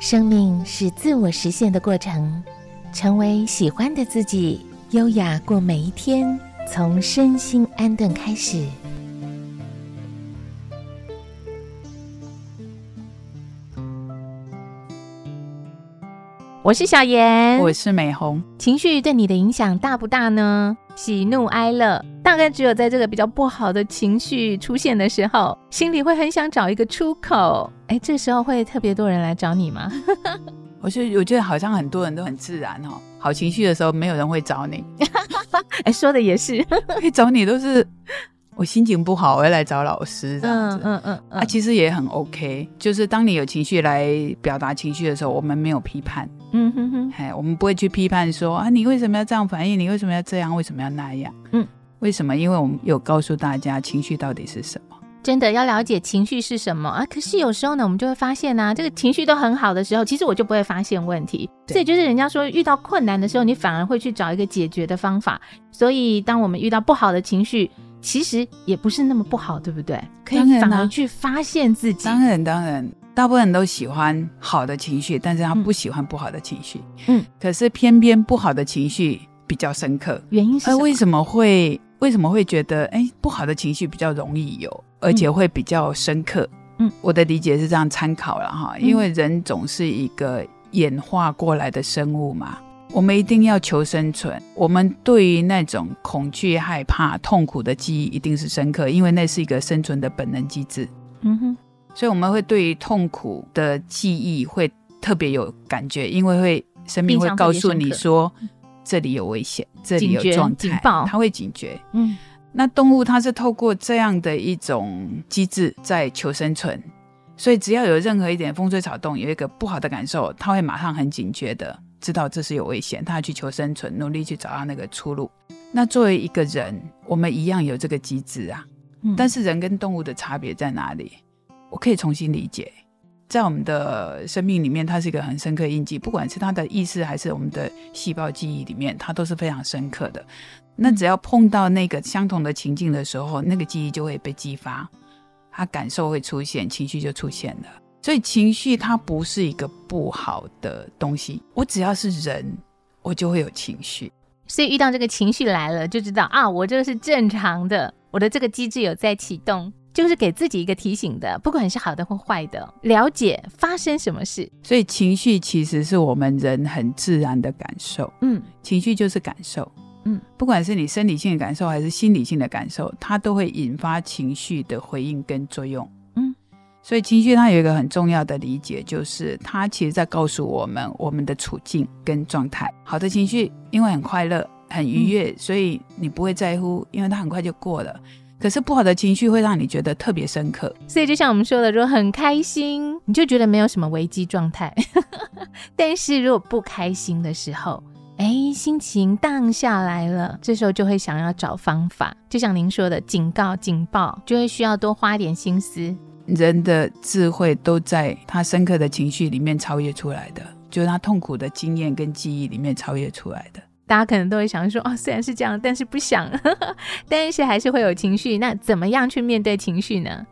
生命是自我实现的过程，成为喜欢的自己，优雅过每一天，从身心安顿开始。我是小妍，我是美红。情绪对你的影响大不大呢？喜怒哀乐，大概只有在这个比较不好的情绪出现的时候，心里会很想找一个出口。哎，这时候会特别多人来找你吗？我觉得，我觉得好像很多人都很自然哦。好情绪的时候，没有人会找你。哎，说的也是，会找你都是。我心情不好，我要来找老师这样子。嗯嗯嗯，啊，其实也很 OK。就是当你有情绪来表达情绪的时候，我们没有批判。嗯哼哼，哎，我们不会去批判说啊，你为什么要这样反应？你为什么要这样？为什么要那样？嗯，为什么？因为我们有告诉大家情绪到底是什么。真的要了解情绪是什么啊？可是有时候呢，我们就会发现呢，这个情绪都很好的时候，其实我就不会发现问题。所以就是人家说，遇到困难的时候，你反而会去找一个解决的方法。所以当我们遇到不好的情绪，其实也不是那么不好，对不对？可以反而去发现自己。当然，当然，大部分人都喜欢好的情绪，但是他不喜欢不好的情绪。嗯，可是偏偏不好的情绪比较深刻。原因是？为什么会为什么会觉得哎，不好的情绪比较容易有，而且会比较深刻？嗯，我的理解是这样参考了哈，因为人总是一个演化过来的生物嘛。我们一定要求生存。我们对于那种恐惧、害怕、痛苦的记忆一定是深刻，因为那是一个生存的本能机制。嗯哼，所以我们会对于痛苦的记忆会特别有感觉，因为会生命会告诉你说这里有危险，这里有状态，它会警觉。嗯，那动物它是透过这样的一种机制在求生存，所以只要有任何一点风吹草动，有一个不好的感受，它会马上很警觉的。知道这是有危险，他要去求生存，努力去找到那个出路。那作为一个人，我们一样有这个机制啊。但是人跟动物的差别在哪里？我可以重新理解，在我们的生命里面，它是一个很深刻印记，不管是它的意识还是我们的细胞记忆里面，它都是非常深刻的。那只要碰到那个相同的情境的时候，那个记忆就会被激发，他感受会出现，情绪就出现了。所以情绪它不是一个不好的东西，我只要是人，我就会有情绪。所以遇到这个情绪来了，就知道啊，我这个是正常的，我的这个机制有在启动，就是给自己一个提醒的，不管是好的或坏的，了解发生什么事。所以情绪其实是我们人很自然的感受，嗯，情绪就是感受，嗯，不管是你生理性的感受还是心理性的感受，它都会引发情绪的回应跟作用。所以情绪它有一个很重要的理解，就是它其实在告诉我们我们的处境跟状态。好的情绪因为很快乐、很愉悦，所以你不会在乎，因为它很快就过了。可是不好的情绪会让你觉得特别深刻。所以就像我们说的，如果很开心，你就觉得没有什么危机状态；但是如果不开心的时候，哎，心情荡下来了，这时候就会想要找方法。就像您说的，警告、警报，就会需要多花点心思。人的智慧都在他深刻的情绪里面超越出来的，就是他痛苦的经验跟记忆里面超越出来的。大家可能都会想说，哦，虽然是这样，但是不想，但是还是会有情绪。那怎么样去面对情绪呢？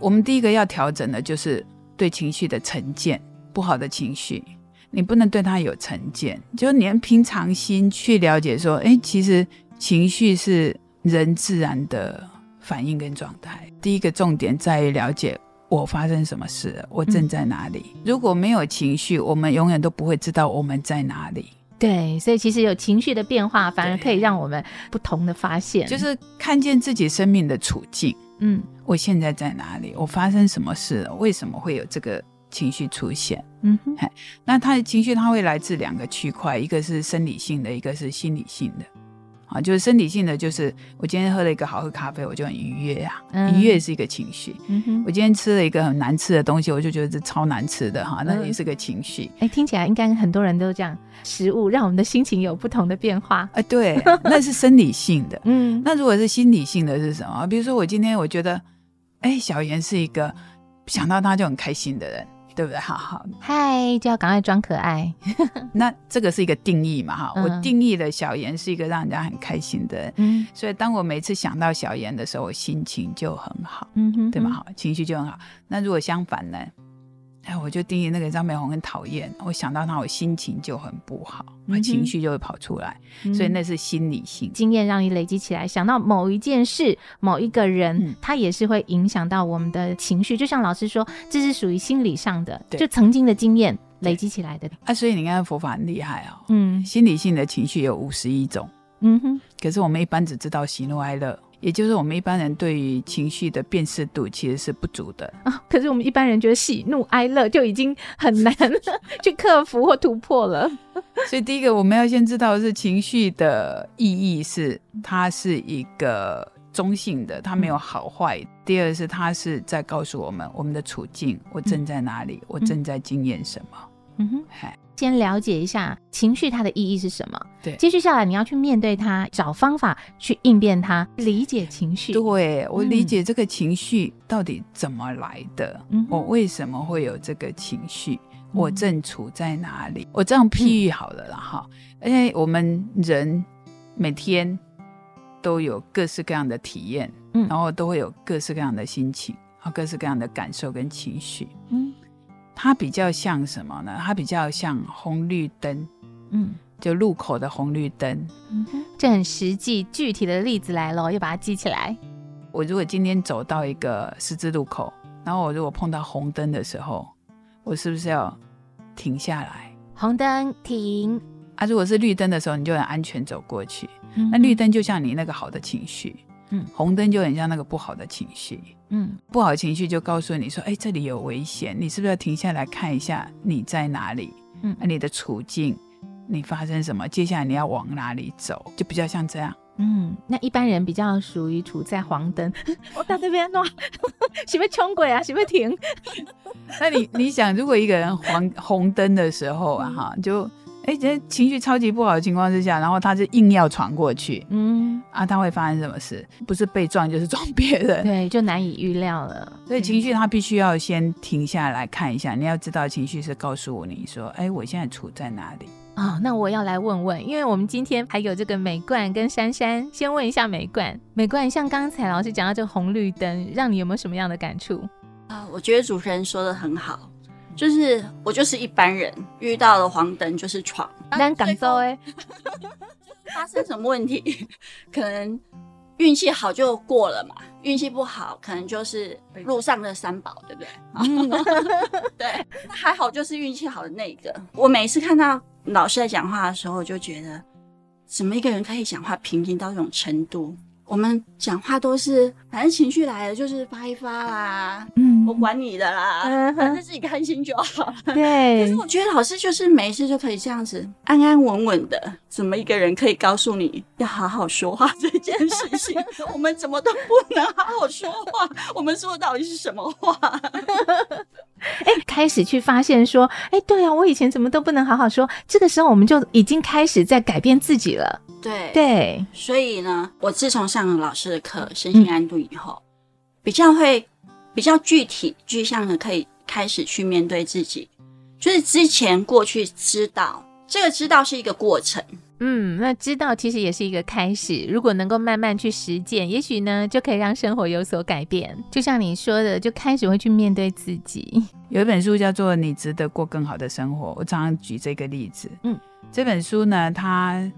我们第一个要调整的就是对情绪的成见。不好的情绪，你不能对他有成见，就连平常心去了解说，哎，其实情绪是人自然的。反应跟状态，第一个重点在于了解我发生什么事，我正在哪里。如果没有情绪，我们永远都不会知道我们在哪里。对，所以其实有情绪的变化，反而可以让我们不同的发现，就是看见自己生命的处境。嗯，我现在在哪里？我发生什么事了？为什么会有这个情绪出现？嗯哼，那他的情绪，它会来自两个区块，一个是生理性的，一个是心理性的。啊，就是身体性的，就是我今天喝了一个好喝咖啡，我就很愉悦啊，愉悦是一个情绪。嗯我今天吃了一个很难吃的东西，我就觉得这超难吃的哈，那也是个情绪。哎，听起来应该很多人都这样，食物让我们的心情有不同的变化。哎，对，那是生理性的。嗯，那如果是心理性的是什么？比如说我今天我觉得，哎，小妍是一个想到他就很开心的人。对不对？好好，嗨，就要赶快装可爱。那这个是一个定义嘛？哈，我定义了小妍是一个让人家很开心的人。嗯，所以当我每次想到小妍的时候，我心情就很好。嗯哼，对吗？好，情绪就很好。那如果相反呢？哎，我就定义那个张美红很讨厌，我想到她，我心情就很不好，情绪就会跑出来，所以那是心理性经验让你累积起来，想到某一件事、某一个人，他也是会影响到我们的情绪。就像老师说，这是属于心理上的，就曾经的经验累积起来的啊。所以你看佛法很厉害哦，嗯，心理性的情绪有五十一种，嗯哼，可是我们一般只知道喜怒哀乐。也就是我们一般人对于情绪的辨识度其实是不足的 啊。可是我们一般人觉得喜怒哀乐就已经很难 去克服或突破了。所以第一个我们要先知道的是情绪的意义是它是一个中性的，它没有好坏。第二是它是在告诉我们我们的处境，我正在哪里，我正在经验什么。嗯哼，嗨。先了解一下情绪它的意义是什么？对，接续下来你要去面对它，找方法去应变它，理解情绪。对我理解这个情绪到底怎么来的，我为什么会有这个情绪，我正处在哪里？我这样譬喻好了啦，哈，而且我们人每天都有各式各样的体验，嗯，然后都会有各式各样的心情，啊，各式各样的感受跟情绪，嗯。它比较像什么呢？它比较像红绿灯，嗯，就路口的红绿灯。嗯哼，这很实际，具体的例子来了，要把它记起来。我如果今天走到一个十字路口，然后我如果碰到红灯的时候，我是不是要停下来？红灯停。啊，如果是绿灯的时候，你就很安全走过去。那绿灯就像你那个好的情绪。嗯，红灯就很像那个不好的情绪，嗯，不好的情绪就告诉你说，哎，这里有危险，你是不是要停下来看一下你在哪里？嗯，你的处境，你发生什么？接下来你要往哪里走？就比较像这样。嗯，那一般人比较属于处在黄灯，我到这边哇，是不是穷鬼啊？是不是停？那你你想，如果一个人黄红灯的时候啊，哈，就。哎，这情绪超级不好的情况之下，然后他是硬要闯过去，嗯啊，他会发生什么事？不是被撞就是撞别人，对，就难以预料了。所以情绪他必须要先停下来看一下，你要知道情绪是告诉你说，哎，我现在处在哪里啊？那我要来问问，因为我们今天还有这个美冠跟珊珊，先问一下美冠，美冠，像刚才老师讲到这个红绿灯，让你有没有什么样的感触啊？我觉得主持人说的很好。就是我就是一般人，遇到了黄灯就是闯。难感受哎，发生什么问题？可能运气好就过了嘛，运气不好可能就是路上的三宝，对不对？对，那还好就是运气好的那个。我每次看到老师在讲话的时候，我就觉得怎么一个人可以讲话平静到这种程度？我们讲话都是，反正情绪来了就是发一发啦，嗯，我管你的啦，反正自己开心就好。对，可是我觉得老师就是没事就可以这样子安安稳稳的，怎么一个人可以告诉你要好好说话这件事情？我们怎么都不能好好说话？我们说的到底是什么话？哎，开始去发现说，哎，对啊，我以前怎么都不能好好说。这个时候，我们就已经开始在改变自己了。对对，所以呢，我自从上了老师的课，身心安度以后，比较会比较具体具象的，可以开始去面对自己。就是之前过去知道，这个知道是一个过程。嗯，那知道其实也是一个开始。如果能够慢慢去实践，也许呢就可以让生活有所改变。就像你说的，就开始会去面对自己。有一本书叫做《你值得过更好的生活》，我常常举这个例子。嗯，这本书呢，它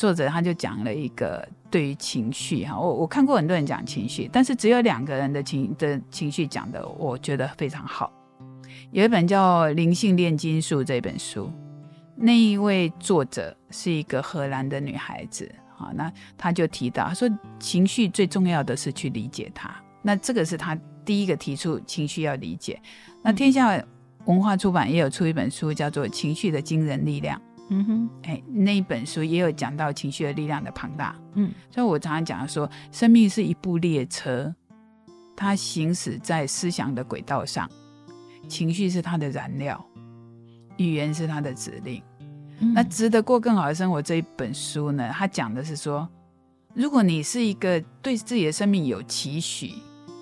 作者他就讲了一个对于情绪哈，我我看过很多人讲情绪，但是只有两个人的情的情绪讲的，我觉得非常好。有一本叫《灵性炼金术》这本书。那一位作者是一个荷兰的女孩子，啊，那她就提到，说情绪最重要的是去理解它。那这个是她第一个提出情绪要理解。那天下文化出版也有出一本书，叫做《情绪的惊人力量》。嗯哼，哎，那一本书也有讲到情绪的力量的庞大。嗯，所以我常常讲说，生命是一部列车，它行驶在思想的轨道上，情绪是它的燃料，语言是它的指令。那值得过更好的生活这一本书呢？它讲的是说，如果你是一个对自己的生命有期许，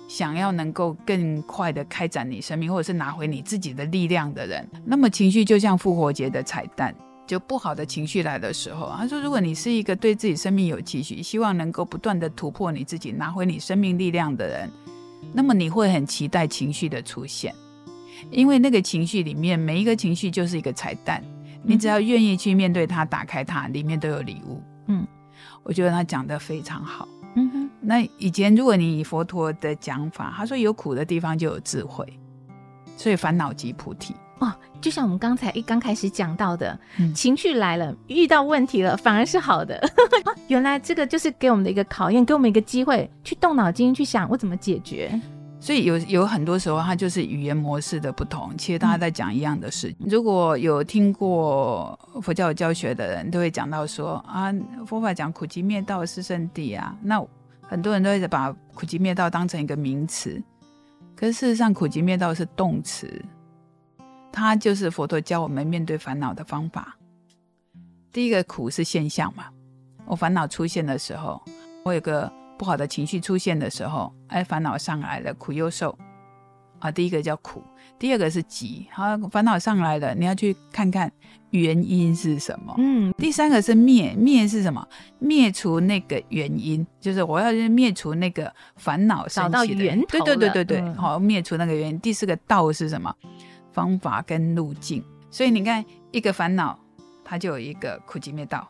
想要能够更快的开展你生命，或者是拿回你自己的力量的人，那么情绪就像复活节的彩蛋。就不好的情绪来的时候，他说，如果你是一个对自己生命有期许，希望能够不断的突破你自己，拿回你生命力量的人，那么你会很期待情绪的出现。因为那个情绪里面每一个情绪就是一个彩蛋，你只要愿意去面对它，打开它，里面都有礼物。嗯，我觉得他讲的非常好。嗯哼，那以前如果你以佛陀的讲法，他说有苦的地方就有智慧，所以烦恼即菩提。哦，就像我们刚才一刚开始讲到的，情绪来了，遇到问题了，反而是好的。原来这个就是给我们的一个考验，给我们一个机会去动脑筋去想我怎么解决。所以有有很多时候，它就是语言模式的不同。其实大家在讲一样的事。如果有听过佛教教学的人，都会讲到说啊，佛法讲苦集灭道是圣地啊。那很多人都会把苦集灭道当成一个名词，可是事实上，苦集灭道是动词。它就是佛陀教我们面对烦恼的方法。第一个苦是现象嘛，我烦恼出现的时候，我有个不好的情绪出现的时候，哎，烦恼上来了，苦又受啊。第一个叫苦，第二个是急，好，烦恼上来了，你要去看看原因是什么。嗯，第三个是灭，灭是什么？灭除那个原因，就是我要灭除那个烦恼，找到源头。对对对对对，好，灭除那个原因。第四个道是什么？方法跟路径，所以你看，一个烦恼，它就有一个苦集灭道。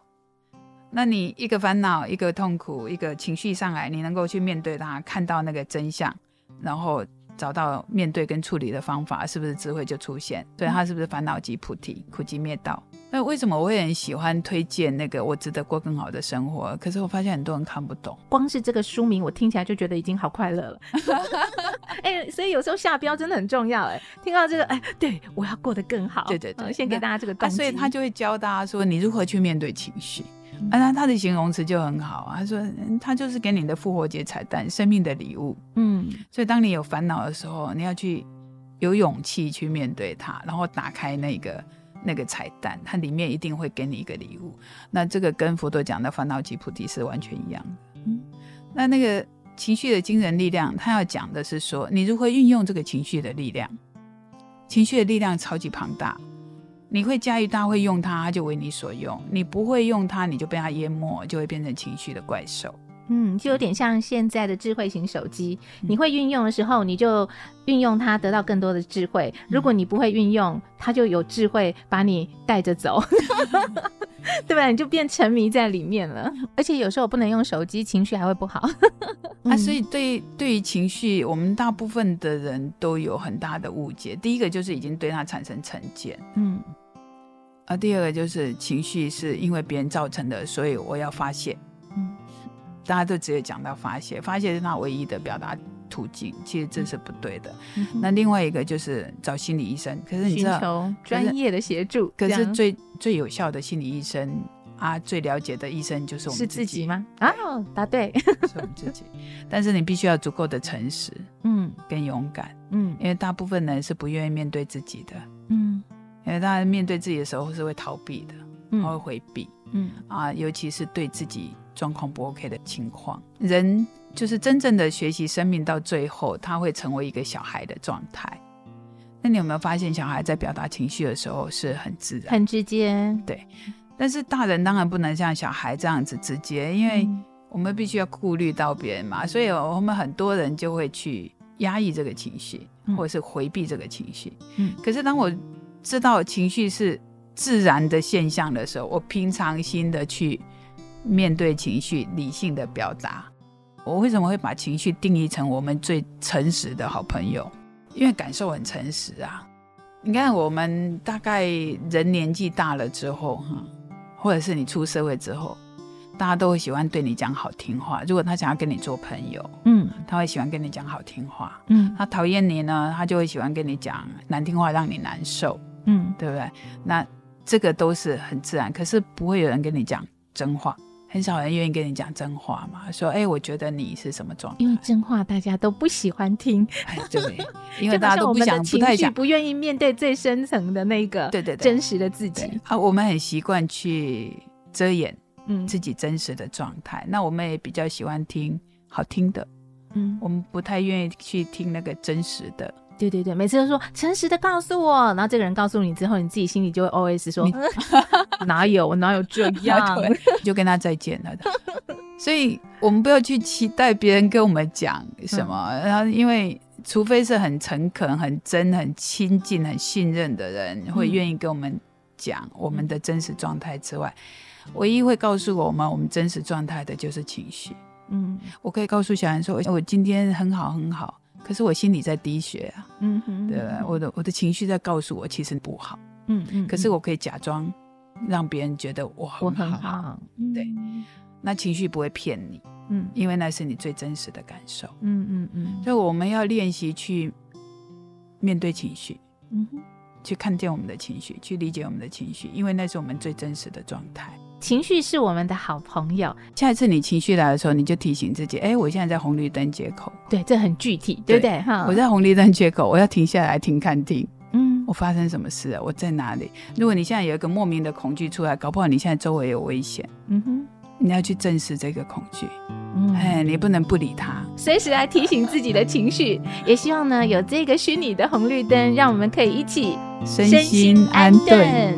那你一个烦恼，一个痛苦，一个情绪上来，你能够去面对它，看到那个真相，然后。找到面对跟处理的方法，是不是智慧就出现？对，他是不是烦恼即菩提，苦即灭道？那为什么我会很喜欢推荐那个我值得过更好的生活？可是我发现很多人看不懂，光是这个书名，我听起来就觉得已经好快乐了。哎，所以有时候下标真的很重要。哎，听到这个，哎，对我要过得更好。对对对，先给大家这个动所以他就会教大家说，你如何去面对情绪。啊，那他的形容词就很好啊。他说，他就是给你的复活节彩蛋，生命的礼物。嗯，所以当你有烦恼的时候，你要去有勇气去面对它，然后打开那个那个彩蛋，它里面一定会给你一个礼物。那这个跟佛陀讲的烦恼即菩提是完全一样的。嗯，那那个情绪的惊人力量，他要讲的是说，你如何运用这个情绪的力量。情绪的力量超级庞大。你会驾驭它，会用它，它就为你所用；你不会用它，你就被它淹没，就会变成情绪的怪兽。嗯，就有点像现在的智慧型手机，你会运用的时候，你就运用它，得到更多的智慧；如果你不会运用，它就有智慧把你带着走，对吧？你就变沉迷在里面了。而且有时候不能用手机，情绪还会不好。啊，所以对对于情绪，我们大部分的人都有很大的误解。第一个就是已经对它产生成见，嗯。啊，第二个就是情绪是因为别人造成的，所以我要发泄。嗯，大家都只有讲到发泄，发泄是他唯一的表达途径，其实这是不对的。那另外一个就是找心理医生，可是你知道专业的协助，可是最最有效的心理医生啊，最了解的医生就是我们自己。吗？啊，答对，是我们自己。但是你必须要足够的诚实，嗯，跟勇敢，嗯，因为大部分人是不愿意面对自己的，嗯。因为大家面对自己的时候是会逃避的，他会回避，嗯啊，尤其是对自己状况不 OK 的情况，人就是真正的学习生命到最后，他会成为一个小孩的状态。那你有没有发现，小孩在表达情绪的时候是很自然、很直接？对。但是大人当然不能像小孩这样子直接，因为我们必须要顾虑到别人嘛，所以我们很多人就会去压抑这个情绪，或者是回避这个情绪。嗯。可是当我知道情绪是自然的现象的时候，我平常心的去面对情绪，理性的表达。我为什么会把情绪定义成我们最诚实的好朋友？因为感受很诚实啊。你看，我们大概人年纪大了之后，哈，或者是你出社会之后，大家都会喜欢对你讲好听话。如果他想要跟你做朋友，嗯，他会喜欢跟你讲好听话。嗯，他讨厌你呢，他就会喜欢跟你讲难听话，让你难受。嗯，对不对？那这个都是很自然，可是不会有人跟你讲真话，很少人愿意跟你讲真话嘛。说，哎，我觉得你是什么状态？因为真话大家都不喜欢听，哎，对，因为大家都不想、不太想、不愿意面对最深层的那个，对对对，真实的自己啊。我们很习惯去遮掩，嗯，自己真实的状态。那我们也比较喜欢听好听的，嗯，我们不太愿意去听那个真实的。对对对，每次都说诚实的告诉我，然后这个人告诉你之后，你自己心里就会 O S 说 哪有我哪有这样，就跟他再见了。所以我们不要去期待别人跟我们讲什么，然后因为除非是很诚恳、很真、很亲近、很信任的人，会愿意跟我们讲我们的真实状态之外，唯一会告诉我们我们真实状态的就是情绪。嗯，我可以告诉小安说，我今天很好很好，可是我心里在滴血啊。嗯哼，对我的我的情绪在告诉我其实不好。嗯嗯，可是我可以假装让别人觉得我很好。对，那情绪不会骗你。嗯，因为那是你最真实的感受。嗯嗯嗯，所以我们要练习去面对情绪，嗯哼，去看见我们的情绪，去理解我们的情绪，因为那是我们最真实的状态。情绪是我们的好朋友。下一次你情绪来的时候，你就提醒自己：哎，我现在在红绿灯接口。对，这很具体，对不对？哈，我在红绿灯接口，我要停下来听看听。嗯，我发生什么事了？我在哪里？如果你现在有一个莫名的恐惧出来，搞不好你现在周围有危险。嗯哼，你要去正视这个恐惧。哎，你不能不理他，随时来提醒自己的情绪。也希望呢，有这个虚拟的红绿灯，让我们可以一起身心安顿。